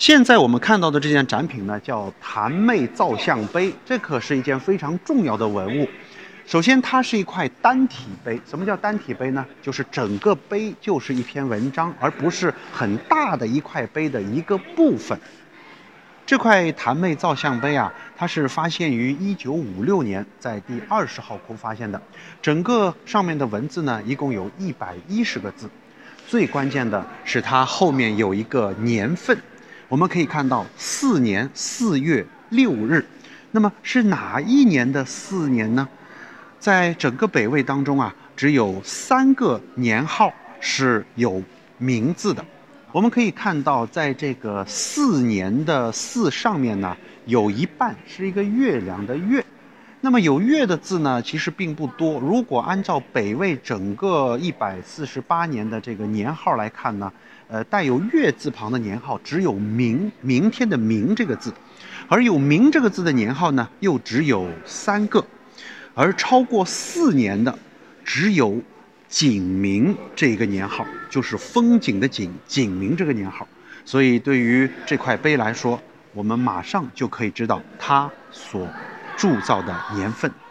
现在我们看到的这件展品呢，叫坛妹造像碑，这可是一件非常重要的文物。首先，它是一块单体碑。什么叫单体碑呢？就是整个碑就是一篇文章，而不是很大的一块碑的一个部分。这块坛妹造像碑啊，它是发现于一九五六年，在第二十号窟发现的。整个上面的文字呢，一共有一百一十个字。最关键的是，它后面有一个年份。我们可以看到四年四月六日，那么是哪一年的四年呢？在整个北魏当中啊，只有三个年号是有名字的。我们可以看到，在这个四年的四上面呢，有一半是一个月亮的月。那么有月的字呢，其实并不多。如果按照北魏整个一百四十八年的这个年号来看呢，呃，带有月字旁的年号只有明明天的明这个字，而有明这个字的年号呢，又只有三个，而超过四年的只有景明这个年号，就是风景的景，景明这个年号。所以对于这块碑来说，我们马上就可以知道它所。铸造的年份。